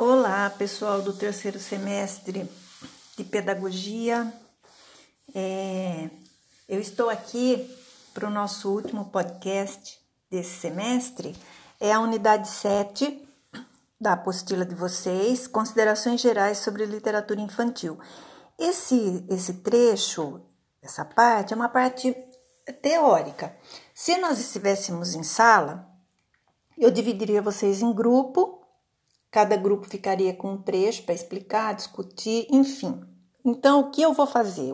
Olá, pessoal do terceiro semestre de pedagogia. É, eu estou aqui para o nosso último podcast desse semestre. É a unidade 7 da apostila de vocês, Considerações Gerais sobre Literatura Infantil. Esse, esse trecho, essa parte, é uma parte teórica. Se nós estivéssemos em sala, eu dividiria vocês em grupo Cada grupo ficaria com um trecho para explicar, discutir, enfim. Então, o que eu vou fazer?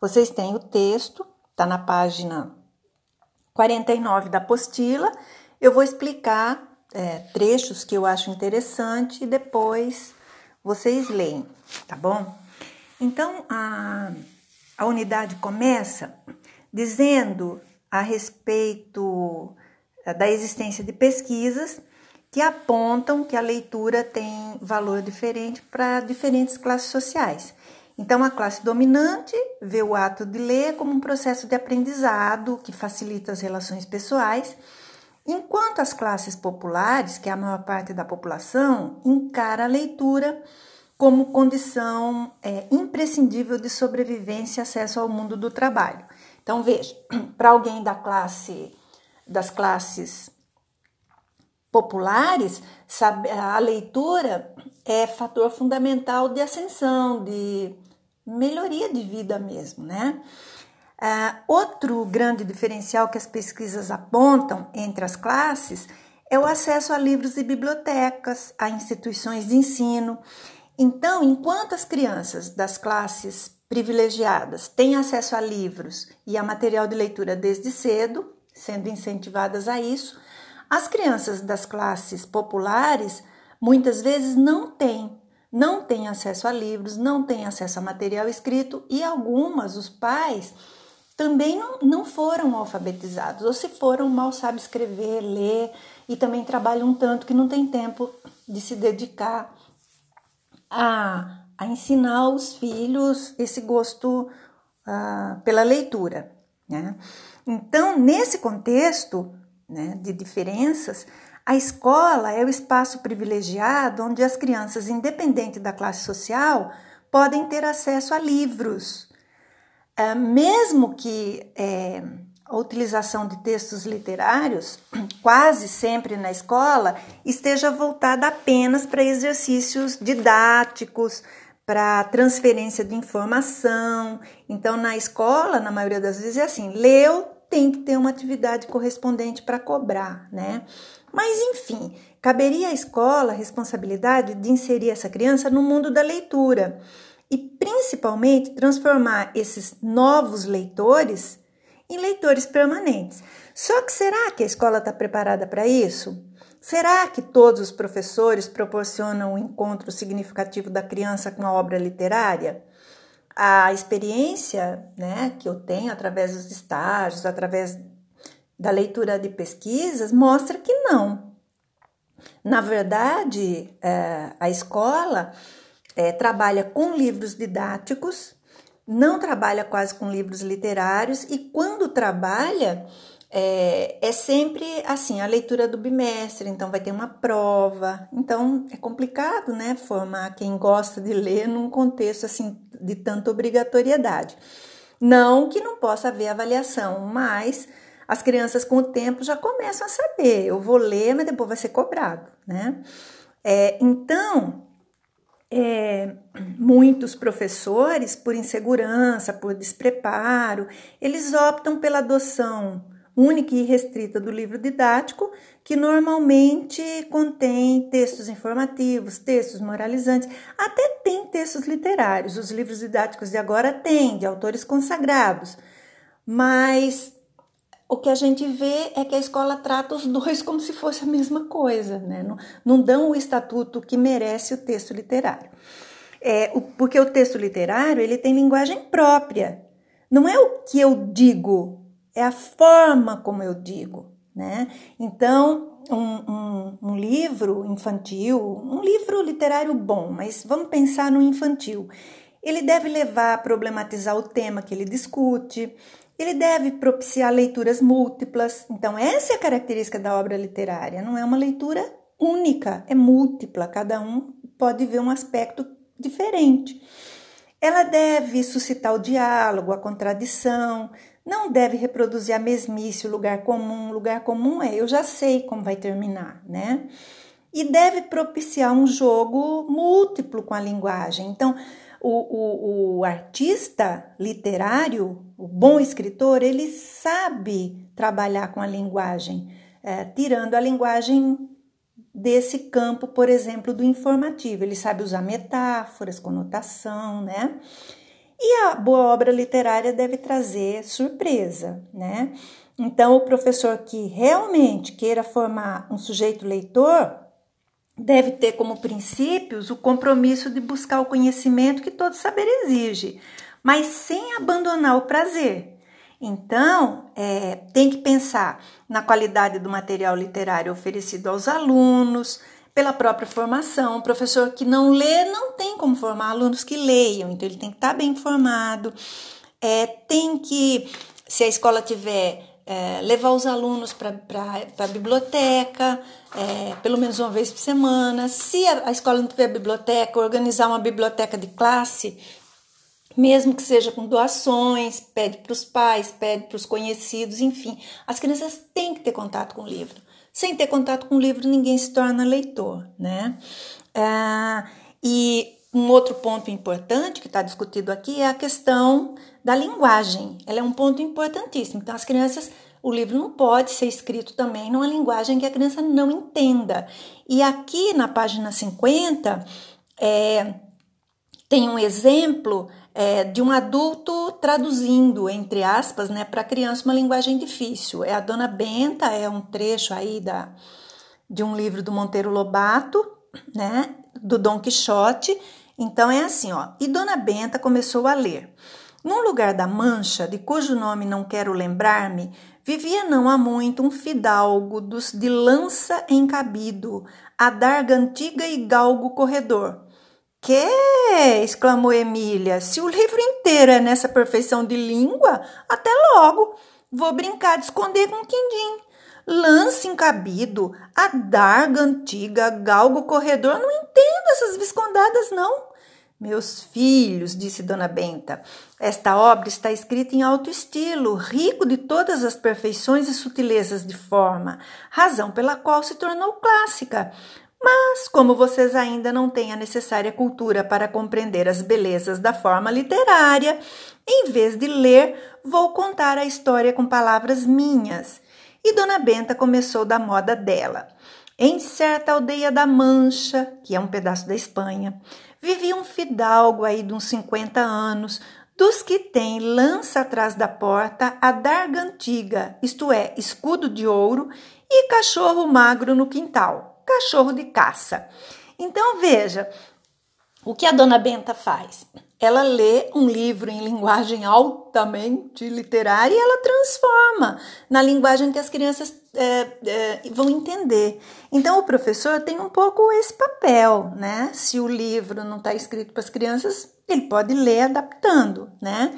Vocês têm o texto, está na página 49 da apostila. Eu vou explicar é, trechos que eu acho interessante e depois vocês leem, tá bom? Então, a, a unidade começa dizendo a respeito é, da existência de pesquisas que apontam que a leitura tem valor diferente para diferentes classes sociais. Então, a classe dominante vê o ato de ler como um processo de aprendizado que facilita as relações pessoais, enquanto as classes populares, que é a maior parte da população, encara a leitura como condição é, imprescindível de sobrevivência e acesso ao mundo do trabalho. Então, veja, para alguém da classe das classes populares, a leitura é fator fundamental de ascensão, de melhoria de vida mesmo, né? Uh, outro grande diferencial que as pesquisas apontam entre as classes é o acesso a livros e bibliotecas, a instituições de ensino. Então, enquanto as crianças das classes privilegiadas têm acesso a livros e a material de leitura desde cedo, sendo incentivadas a isso, as crianças das classes populares muitas vezes não têm, não têm acesso a livros, não têm acesso a material escrito e algumas, os pais, também não, não foram alfabetizados, ou se foram, mal sabem escrever, ler e também trabalham um tanto que não tem tempo de se dedicar a, a ensinar os filhos esse gosto uh, pela leitura. Né? Então, nesse contexto, né, de diferenças, a escola é o espaço privilegiado onde as crianças, independente da classe social, podem ter acesso a livros. É, mesmo que é, a utilização de textos literários, quase sempre na escola, esteja voltada apenas para exercícios didáticos, para transferência de informação. Então, na escola, na maioria das vezes, é assim: leu, tem que ter uma atividade correspondente para cobrar, né? Mas enfim, caberia à escola a responsabilidade de inserir essa criança no mundo da leitura e principalmente transformar esses novos leitores em leitores permanentes. Só que será que a escola está preparada para isso? Será que todos os professores proporcionam um encontro significativo da criança com a obra literária? A experiência né, que eu tenho através dos estágios, através da leitura de pesquisas, mostra que não. Na verdade, é, a escola é, trabalha com livros didáticos, não trabalha quase com livros literários, e quando trabalha, é, é, sempre assim a leitura do bimestre, então vai ter uma prova. Então é complicado, né, formar quem gosta de ler num contexto assim de tanta obrigatoriedade. Não que não possa haver avaliação, mas as crianças com o tempo já começam a saber. Eu vou ler, mas depois vai ser cobrado, né? É, então é, muitos professores, por insegurança, por despreparo, eles optam pela adoção única e restrita do livro didático, que normalmente contém textos informativos, textos moralizantes, até tem textos literários. Os livros didáticos de agora têm, de autores consagrados. Mas o que a gente vê é que a escola trata os dois como se fosse a mesma coisa, né? não, não dão o estatuto que merece o texto literário. É, o, porque o texto literário ele tem linguagem própria. Não é o que eu digo é a forma como eu digo, né? Então, um, um, um, livro infantil, um livro literário bom, mas vamos pensar no infantil. Ele deve levar a problematizar o tema que ele discute, ele deve propiciar leituras múltiplas. Então, essa é a característica da obra literária, não é uma leitura única, é múltipla, cada um pode ver um aspecto diferente. Ela deve suscitar o diálogo, a contradição, não deve reproduzir a mesmice, o lugar comum. O lugar comum é eu já sei como vai terminar, né? E deve propiciar um jogo múltiplo com a linguagem. Então, o, o, o artista literário, o bom escritor, ele sabe trabalhar com a linguagem, é, tirando a linguagem desse campo, por exemplo, do informativo. Ele sabe usar metáforas, conotação, né? E a boa obra literária deve trazer surpresa, né? Então, o professor que realmente queira formar um sujeito leitor deve ter como princípios o compromisso de buscar o conhecimento que todo saber exige, mas sem abandonar o prazer. Então, é, tem que pensar na qualidade do material literário oferecido aos alunos, pela própria formação. O professor que não lê não tem como formar alunos que leiam, então ele tem que estar bem informado. É, tem que, se a escola tiver é, levar os alunos para a biblioteca, é, pelo menos uma vez por semana. Se a, a escola não tiver biblioteca, organizar uma biblioteca de classe, mesmo que seja com doações, pede para os pais, pede para os conhecidos, enfim. As crianças têm que ter contato com o livro. Sem ter contato com o livro, ninguém se torna leitor, né? É, e um outro ponto importante que está discutido aqui é a questão da linguagem. Ela é um ponto importantíssimo. Então, as crianças, o livro não pode ser escrito também numa linguagem que a criança não entenda. E aqui na página 50 é, tem um exemplo é, de um adulto traduzindo, entre aspas, né, para criança uma linguagem difícil. É a Dona Benta, é um trecho aí da, de um livro do Monteiro Lobato, né, do Dom Quixote. Então é assim, ó. E Dona Benta começou a ler. Num lugar da Mancha, de cujo nome não quero lembrar-me, vivia não há muito um fidalgo dos de lança encabido, a darga antiga e galgo corredor. Que? exclamou Emília. Se o livro inteiro é nessa perfeição de língua, até logo. Vou brincar de esconder com o quindim. Lance encabido, a darga antiga, galgo corredor. Não entendo essas viscondadas, não. Meus filhos, disse Dona Benta, esta obra está escrita em alto estilo, rico de todas as perfeições e sutilezas de forma, razão pela qual se tornou clássica. Mas, como vocês ainda não têm a necessária cultura para compreender as belezas da forma literária, em vez de ler, vou contar a história com palavras minhas. E Dona Benta começou da moda dela. Em certa aldeia da Mancha, que é um pedaço da Espanha, vivia um fidalgo aí de uns 50 anos, dos que tem lança atrás da porta, a darga antiga, isto é, escudo de ouro, e cachorro magro no quintal, cachorro de caça. Então veja, o que a dona Benta faz? Ela lê um livro em linguagem altamente literária e ela transforma na linguagem que as crianças é, é, vão entender. Então, o professor tem um pouco esse papel, né? Se o livro não está escrito para as crianças, ele pode ler adaptando, né?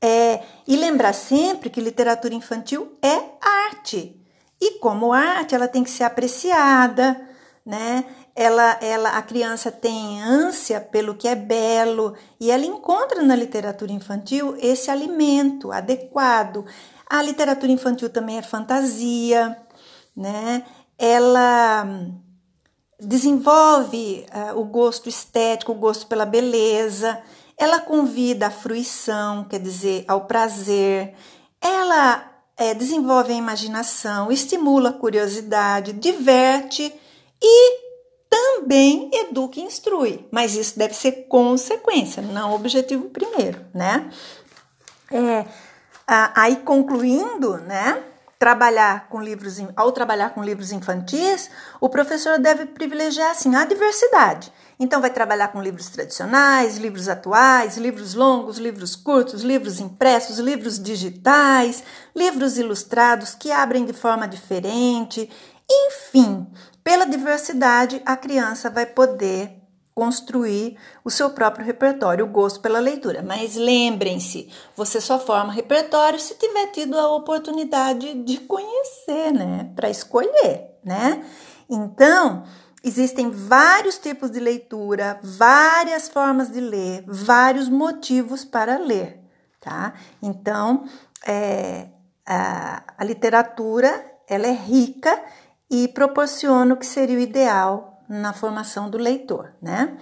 É, e lembrar sempre que literatura infantil é arte. E como arte, ela tem que ser apreciada, né? ela, ela, a criança tem ânsia pelo que é belo e ela encontra na literatura infantil esse alimento adequado. A literatura infantil também é fantasia, né? Ela desenvolve uh, o gosto estético, o gosto pela beleza. Ela convida à fruição, quer dizer, ao prazer. Ela é, desenvolve a imaginação, estimula a curiosidade, diverte e também educa e instrui, mas isso deve ser consequência, não objetivo primeiro, né? É, aí concluindo, né? Trabalhar com livros, ao trabalhar com livros infantis, o professor deve privilegiar assim a diversidade. Então vai trabalhar com livros tradicionais, livros atuais, livros longos, livros curtos, livros impressos, livros digitais, livros ilustrados que abrem de forma diferente, enfim, pela diversidade, a criança vai poder construir o seu próprio repertório, o gosto pela leitura. Mas lembrem-se, você só forma repertório se tiver tido a oportunidade de conhecer, né? Para escolher, né? Então, existem vários tipos de leitura, várias formas de ler, vários motivos para ler, tá? Então, é, a, a literatura ela é rica e proporciona o que seria o ideal na formação do leitor, né?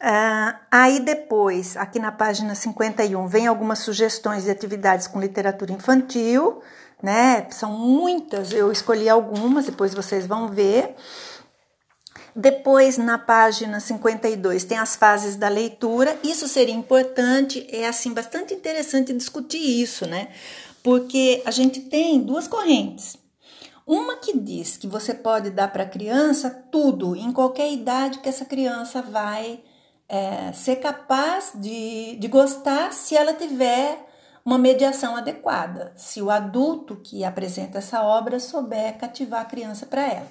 Ah, aí depois, aqui na página 51, vem algumas sugestões de atividades com literatura infantil, né? São muitas, eu escolhi algumas, depois vocês vão ver. Depois, na página 52, tem as fases da leitura. Isso seria importante, é assim bastante interessante discutir isso, né? Porque a gente tem duas correntes. Uma que diz que você pode dar para a criança tudo, em qualquer idade que essa criança vai é, ser capaz de, de gostar se ela tiver uma mediação adequada, se o adulto que apresenta essa obra souber cativar a criança para ela.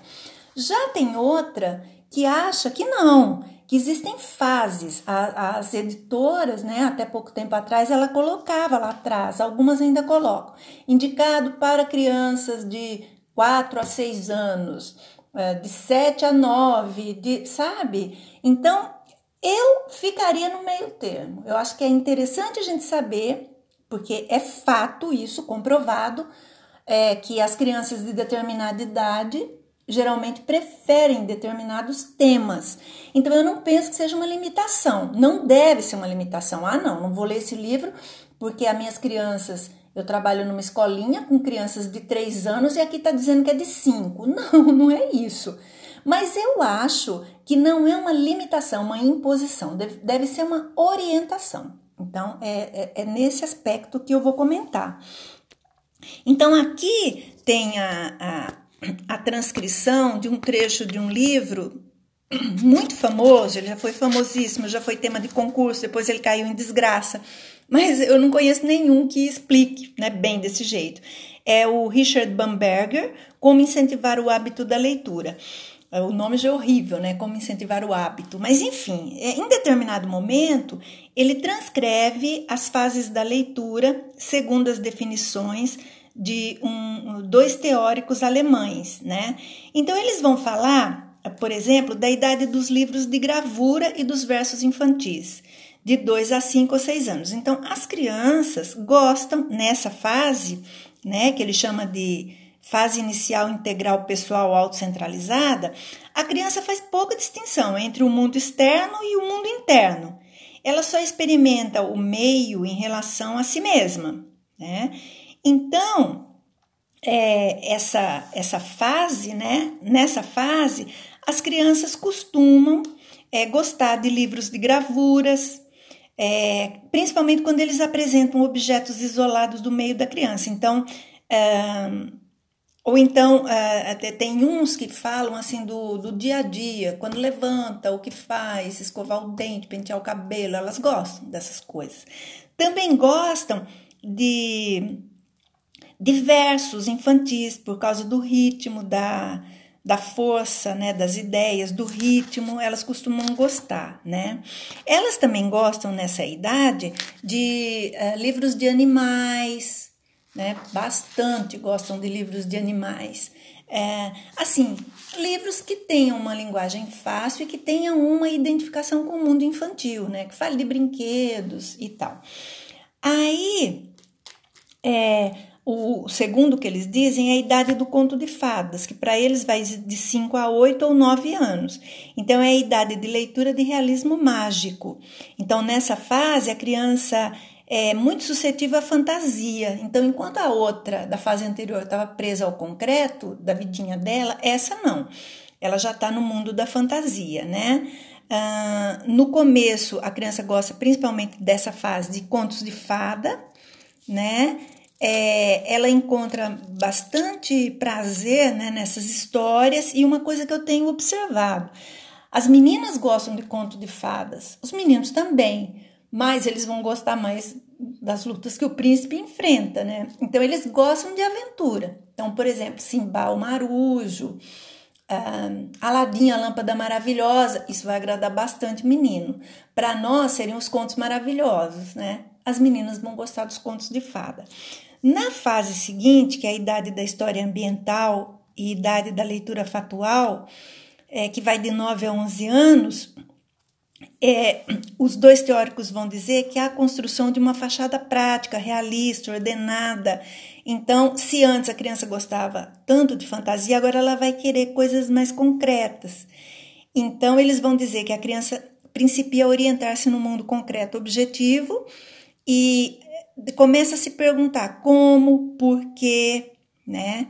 Já tem outra que acha que não, que existem fases. As editoras, né, até pouco tempo atrás, ela colocava lá atrás, algumas ainda colocam, indicado para crianças de 4 a 6 anos, é, de 7 a 9, de, sabe? Então, eu ficaria no meio termo. Eu acho que é interessante a gente saber, porque é fato isso, comprovado, é, que as crianças de determinada idade geralmente preferem determinados temas. Então eu não penso que seja uma limitação. Não deve ser uma limitação. Ah, não, não vou ler esse livro porque as minhas crianças. Eu trabalho numa escolinha com crianças de 3 anos e aqui está dizendo que é de 5. Não, não é isso. Mas eu acho que não é uma limitação, uma imposição, deve, deve ser uma orientação. Então, é, é, é nesse aspecto que eu vou comentar. Então, aqui tem a, a, a transcrição de um trecho de um livro muito famoso, ele já foi famosíssimo, já foi tema de concurso, depois ele caiu em desgraça, mas eu não conheço nenhum que explique né, bem desse jeito. É o Richard Bamberger, Como Incentivar o Hábito da Leitura. O nome já é horrível, né? Como incentivar o hábito. Mas, enfim, é, em determinado momento, ele transcreve as fases da leitura segundo as definições de um, dois teóricos alemães, né? Então, eles vão falar, por exemplo, da idade dos livros de gravura e dos versos infantis, de 2 a 5 ou 6 anos. Então, as crianças gostam, nessa fase, né, que ele chama de fase inicial integral pessoal autocentralizada, a criança faz pouca distinção entre o mundo externo e o mundo interno. Ela só experimenta o meio em relação a si mesma. Né? Então, é, essa, essa fase, né? nessa fase, as crianças costumam é, gostar de livros de gravuras, é, principalmente quando eles apresentam objetos isolados do meio da criança. Então, é, ou então, é, até tem uns que falam assim do, do dia a dia, quando levanta, o que faz, escovar o dente, pentear o cabelo, elas gostam dessas coisas. Também gostam de, de versos infantis, por causa do ritmo, da, da força, né, das ideias, do ritmo, elas costumam gostar, né? Elas também gostam nessa idade de uh, livros de animais, né? Bastante gostam de livros de animais. É, assim, livros que tenham uma linguagem fácil e que tenham uma identificação com o mundo infantil, né? Que fale de brinquedos e tal. Aí, é, o segundo que eles dizem é a idade do conto de fadas, que para eles vai de 5 a 8 ou 9 anos. Então, é a idade de leitura de realismo mágico. Então, nessa fase, a criança é muito suscetível à fantasia. Então, enquanto a outra da fase anterior estava presa ao concreto da vidinha dela, essa não. Ela já está no mundo da fantasia, né? Ah, no começo, a criança gosta principalmente dessa fase de contos de fada, né? É, ela encontra bastante prazer né, nessas histórias e uma coisa que eu tenho observado: as meninas gostam de conto de fadas, os meninos também mas eles vão gostar mais das lutas que o príncipe enfrenta, né? Então eles gostam de aventura. Então, por exemplo, Simba o Marujo, uh, Aladim a Lâmpada Maravilhosa, isso vai agradar bastante menino. Para nós seriam os contos maravilhosos, né? As meninas vão gostar dos contos de fada. Na fase seguinte, que é a idade da história ambiental e idade da leitura fatual, é, que vai de 9 a 11 anos, é, os dois teóricos vão dizer que há a construção de uma fachada prática, realista, ordenada. Então, se antes a criança gostava tanto de fantasia, agora ela vai querer coisas mais concretas. Então, eles vão dizer que a criança principia a orientar-se no mundo concreto objetivo e começa a se perguntar como, por quê, né?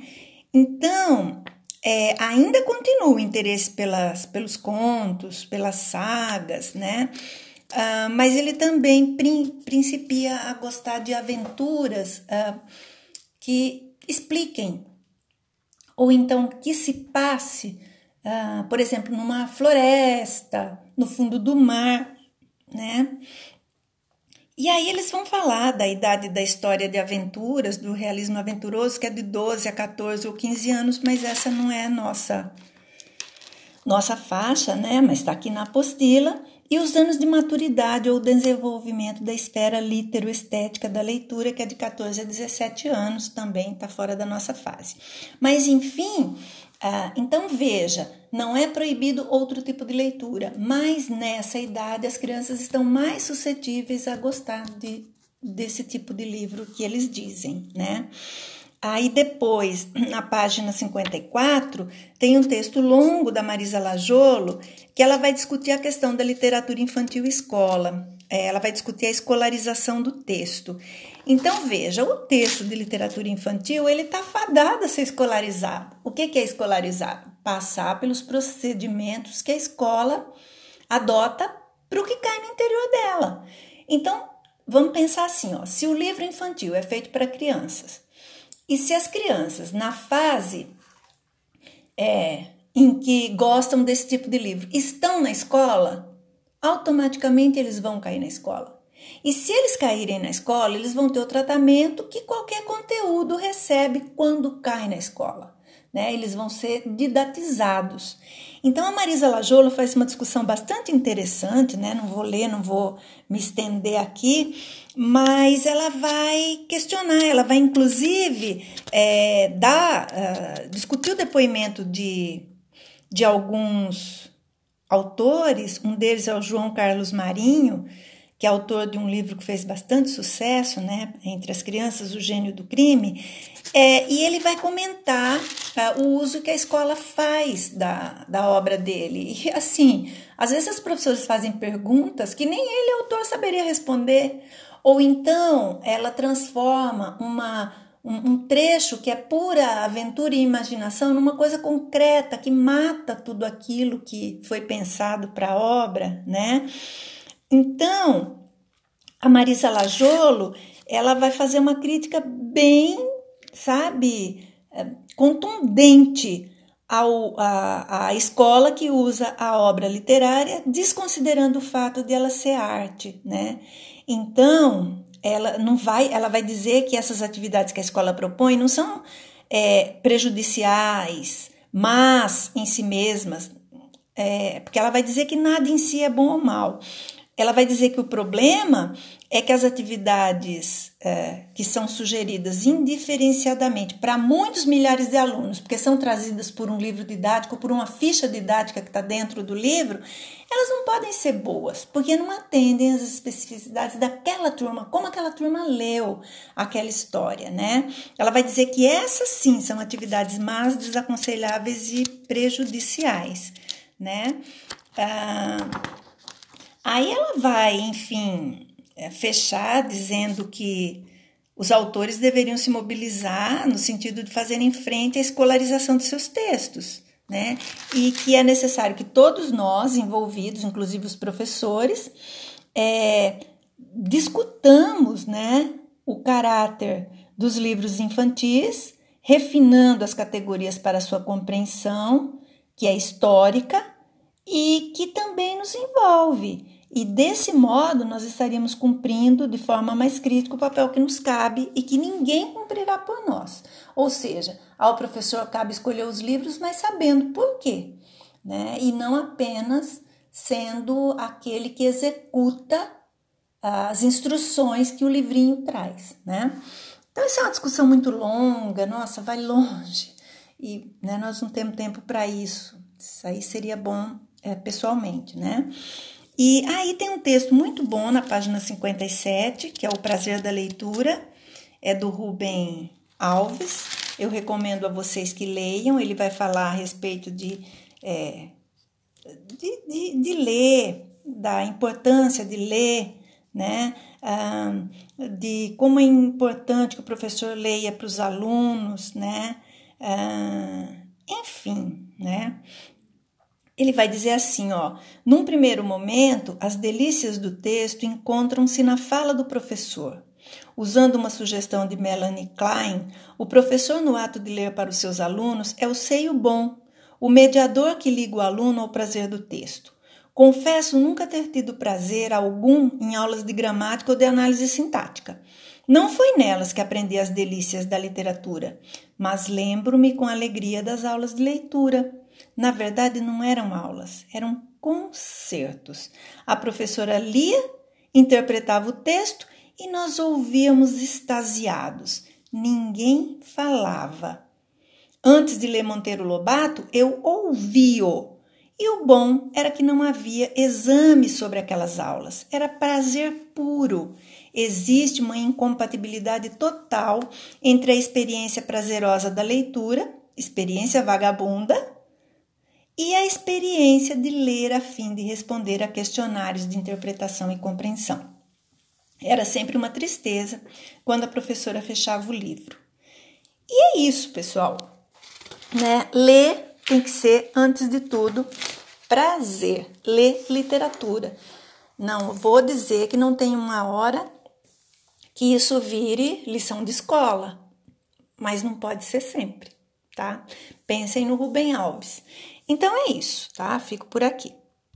Então, é, ainda continua o interesse pelas, pelos contos, pelas sagas, né? Uh, mas ele também prin principia a gostar de aventuras uh, que expliquem, ou então que se passe, uh, por exemplo, numa floresta, no fundo do mar, né? E aí eles vão falar da idade da história de aventuras, do realismo aventuroso, que é de 12 a 14 ou 15 anos, mas essa não é a nossa nossa faixa, né? Mas está aqui na apostila. E os anos de maturidade ou desenvolvimento da esfera litero-estética da leitura, que é de 14 a 17 anos, também está fora da nossa fase. Mas, enfim, ah, então veja, não é proibido outro tipo de leitura, mas nessa idade as crianças estão mais suscetíveis a gostar de, desse tipo de livro que eles dizem, né? Aí depois, na página 54, tem um texto longo da Marisa Lajolo, que ela vai discutir a questão da literatura infantil escola. É, ela vai discutir a escolarização do texto. Então veja, o texto de literatura infantil ele está fadado a ser escolarizado. O que, que é escolarizado? Passar pelos procedimentos que a escola adota para o que cai no interior dela. Então vamos pensar assim, ó, se o livro infantil é feito para crianças e se as crianças na fase é, em que gostam desse tipo de livro estão na escola, automaticamente eles vão cair na escola. E se eles caírem na escola, eles vão ter o tratamento que qualquer conteúdo recebe quando cai na escola. Né? Eles vão ser didatizados. Então a Marisa Lajolo faz uma discussão bastante interessante, né? Não vou ler, não vou me estender aqui, mas ela vai questionar, ela vai inclusive é, dar, uh, discutir o depoimento de, de alguns autores, um deles é o João Carlos Marinho, que é autor de um livro que fez bastante sucesso, né, entre as crianças, O Gênio do Crime, é, e ele vai comentar uh, o uso que a escola faz da, da obra dele. E assim, às vezes as professoras fazem perguntas que nem ele, autor, saberia responder, ou então ela transforma uma um, trecho que é pura aventura e imaginação numa coisa concreta que mata tudo aquilo que foi pensado para a obra, né? Então, a Marisa Lajolo, ela vai fazer uma crítica bem, sabe, é, contundente ao, a, a escola que usa a obra literária, desconsiderando o fato de ela ser arte, né? Então, ela não vai, ela vai dizer que essas atividades que a escola propõe não são é, prejudiciais, mas em si mesmas, é, porque ela vai dizer que nada em si é bom ou mal ela vai dizer que o problema é que as atividades é, que são sugeridas indiferenciadamente para muitos milhares de alunos, porque são trazidas por um livro didático, por uma ficha didática que está dentro do livro, elas não podem ser boas, porque não atendem às especificidades daquela turma, como aquela turma leu aquela história, né? Ela vai dizer que essas sim são atividades mais desaconselháveis e prejudiciais, né? Ah, Aí ela vai, enfim, é, fechar dizendo que os autores deveriam se mobilizar no sentido de fazerem frente à escolarização de seus textos, né? E que é necessário que todos nós envolvidos, inclusive os professores, é, discutamos, né, o caráter dos livros infantis, refinando as categorias para sua compreensão, que é histórica e que também nos envolve e desse modo nós estaríamos cumprindo de forma mais crítica o papel que nos cabe e que ninguém cumprirá por nós. Ou seja, ao professor cabe escolher os livros, mas sabendo por quê, né? E não apenas sendo aquele que executa as instruções que o livrinho traz, né? Então, isso é uma discussão muito longa, nossa, vai longe. e né, nós não temos tempo para isso. Isso aí seria bom é, pessoalmente, né? E aí tem um texto muito bom na página 57, que é O Prazer da Leitura, é do Rubem Alves. Eu recomendo a vocês que leiam, ele vai falar a respeito de, é, de, de, de ler, da importância de ler, né? Ah, de como é importante que o professor leia para os alunos, né? Ah, enfim, né? Ele vai dizer assim, ó: num primeiro momento, as delícias do texto encontram-se na fala do professor. Usando uma sugestão de Melanie Klein, o professor, no ato de ler para os seus alunos, é o seio bom, o mediador que liga o aluno ao prazer do texto. Confesso nunca ter tido prazer algum em aulas de gramática ou de análise sintática. Não foi nelas que aprendi as delícias da literatura, mas lembro-me com alegria das aulas de leitura. Na verdade, não eram aulas, eram concertos. A professora lia, interpretava o texto e nós ouvíamos extasiados. Ninguém falava. Antes de ler Monteiro Lobato, eu ouvi-o e o bom era que não havia exame sobre aquelas aulas, era prazer puro. Existe uma incompatibilidade total entre a experiência prazerosa da leitura, experiência vagabunda, e a experiência de ler a fim de responder a questionários de interpretação e compreensão. Era sempre uma tristeza quando a professora fechava o livro. E é isso, pessoal. Né? Ler tem que ser, antes de tudo, prazer. Ler literatura. Não vou dizer que não tem uma hora que isso vire lição de escola, mas não pode ser sempre, tá? Pensem no Rubem Alves. Então é isso, tá? Fico por aqui.